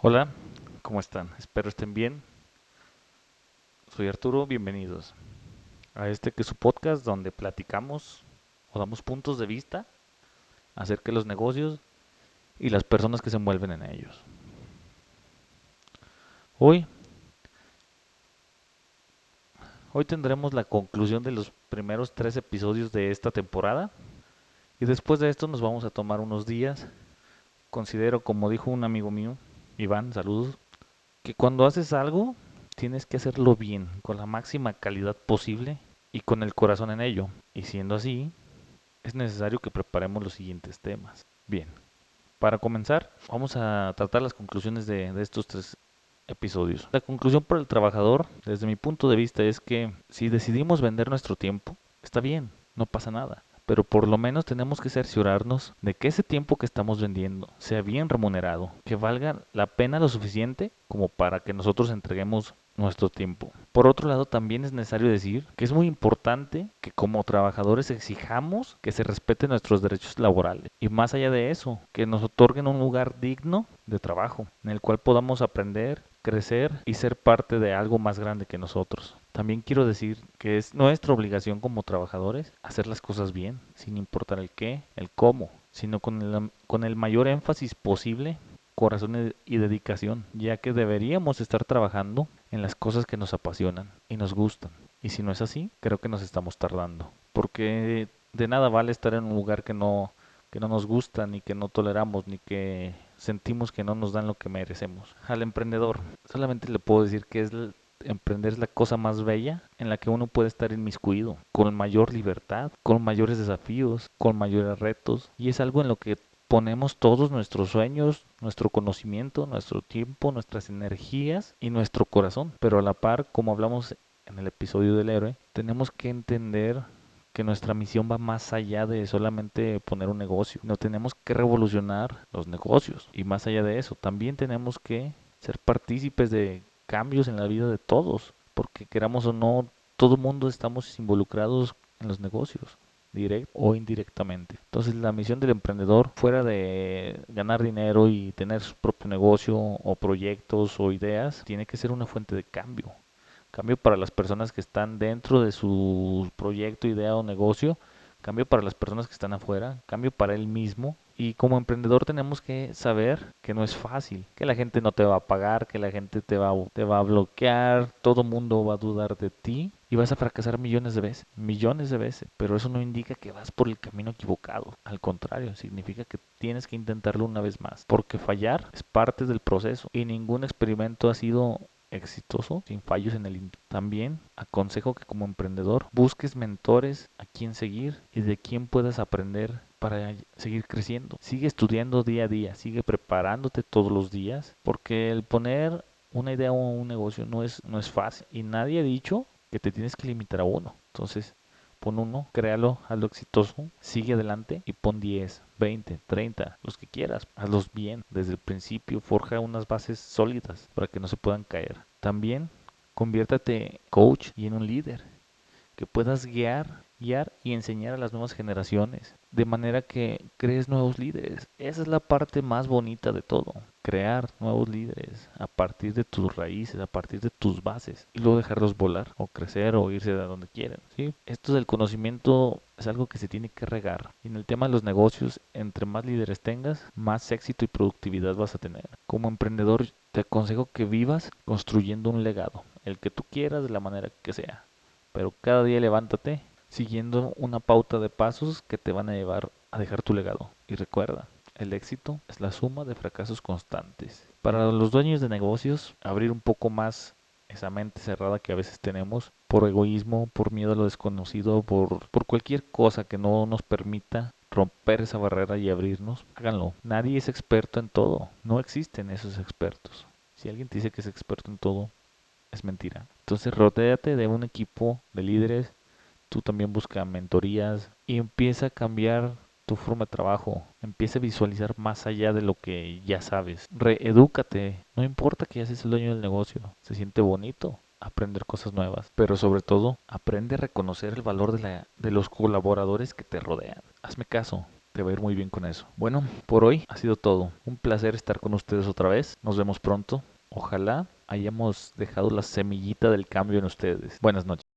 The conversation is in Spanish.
Hola, ¿cómo están? Espero estén bien. Soy Arturo, bienvenidos a este que es su podcast donde platicamos o damos puntos de vista acerca de los negocios y las personas que se envuelven en ellos. Hoy, hoy tendremos la conclusión de los primeros tres episodios de esta temporada y después de esto nos vamos a tomar unos días. Considero, como dijo un amigo mío, Iván, saludos, que cuando haces algo tienes que hacerlo bien, con la máxima calidad posible y con el corazón en ello. Y siendo así, es necesario que preparemos los siguientes temas. Bien, para comenzar, vamos a tratar las conclusiones de, de estos tres episodios. La conclusión para el trabajador, desde mi punto de vista, es que si decidimos vender nuestro tiempo, está bien, no pasa nada pero por lo menos tenemos que cerciorarnos de que ese tiempo que estamos vendiendo sea bien remunerado, que valga la pena lo suficiente como para que nosotros entreguemos nuestro tiempo. Por otro lado, también es necesario decir que es muy importante que como trabajadores exijamos que se respeten nuestros derechos laborales y más allá de eso, que nos otorguen un lugar digno de trabajo en el cual podamos aprender, crecer y ser parte de algo más grande que nosotros. También quiero decir que es nuestra obligación como trabajadores hacer las cosas bien, sin importar el qué, el cómo, sino con el, con el mayor énfasis posible, corazón y dedicación, ya que deberíamos estar trabajando en las cosas que nos apasionan y nos gustan. Y si no es así, creo que nos estamos tardando, porque de nada vale estar en un lugar que no que no nos gusta, ni que no toleramos, ni que sentimos que no nos dan lo que merecemos. Al emprendedor, solamente le puedo decir que es emprender es la cosa más bella en la que uno puede estar inmiscuido, con mayor libertad, con mayores desafíos, con mayores retos, y es algo en lo que ponemos todos nuestros sueños, nuestro conocimiento, nuestro tiempo, nuestras energías y nuestro corazón. Pero a la par, como hablamos en el episodio del héroe, tenemos que entender que nuestra misión va más allá de solamente poner un negocio. No tenemos que revolucionar los negocios. Y más allá de eso, también tenemos que ser partícipes de cambios en la vida de todos. Porque queramos o no, todo mundo estamos involucrados en los negocios directo o indirectamente. Entonces la misión del emprendedor, fuera de ganar dinero y tener su propio negocio o proyectos o ideas, tiene que ser una fuente de cambio cambio para las personas que están dentro de su proyecto, idea o negocio, cambio para las personas que están afuera, cambio para él mismo. Y como emprendedor tenemos que saber que no es fácil, que la gente no te va a pagar, que la gente te va, te va a bloquear, todo mundo va a dudar de ti y vas a fracasar millones de veces, millones de veces. Pero eso no indica que vas por el camino equivocado. Al contrario, significa que tienes que intentarlo una vez más. Porque fallar es parte del proceso y ningún experimento ha sido exitoso sin fallos en el también aconsejo que como emprendedor busques mentores a quien seguir y de quien puedas aprender para seguir creciendo. Sigue estudiando día a día, sigue preparándote todos los días, porque el poner una idea o un negocio no es, no es fácil y nadie ha dicho que te tienes que limitar a uno. Entonces, pon uno, créalo, hazlo exitoso, sigue adelante y pon 10, 20, 30, los que quieras. Hazlos bien desde el principio, forja unas bases sólidas para que no se puedan caer. También conviértate coach y en un líder que puedas guiar, guiar y enseñar a las nuevas generaciones de manera que crees nuevos líderes. Esa es la parte más bonita de todo, crear nuevos líderes a partir de tus raíces, a partir de tus bases y luego dejarlos volar o crecer o irse de donde quieran. ¿sí? Esto del conocimiento es algo que se tiene que regar. Y en el tema de los negocios, entre más líderes tengas, más éxito y productividad vas a tener. Como emprendedor, te aconsejo que vivas construyendo un legado, el que tú quieras de la manera que sea. Pero cada día levántate siguiendo una pauta de pasos que te van a llevar a dejar tu legado. Y recuerda, el éxito es la suma de fracasos constantes. Para los dueños de negocios, abrir un poco más esa mente cerrada que a veces tenemos por egoísmo, por miedo a lo desconocido, por, por cualquier cosa que no nos permita romper esa barrera y abrirnos, háganlo. Nadie es experto en todo. No existen esos expertos. Si alguien te dice que es experto en todo, es mentira. Entonces, rodéate de un equipo de líderes. Tú también busca mentorías y empieza a cambiar tu forma de trabajo. Empieza a visualizar más allá de lo que ya sabes. Reedúcate. No importa que ya seas el dueño del negocio. Se siente bonito aprender cosas nuevas, pero sobre todo aprende a reconocer el valor de, la, de los colaboradores que te rodean. Hazme caso, te va a ir muy bien con eso. Bueno, por hoy ha sido todo. Un placer estar con ustedes otra vez. Nos vemos pronto. Ojalá hayamos dejado la semillita del cambio en ustedes. Buenas noches.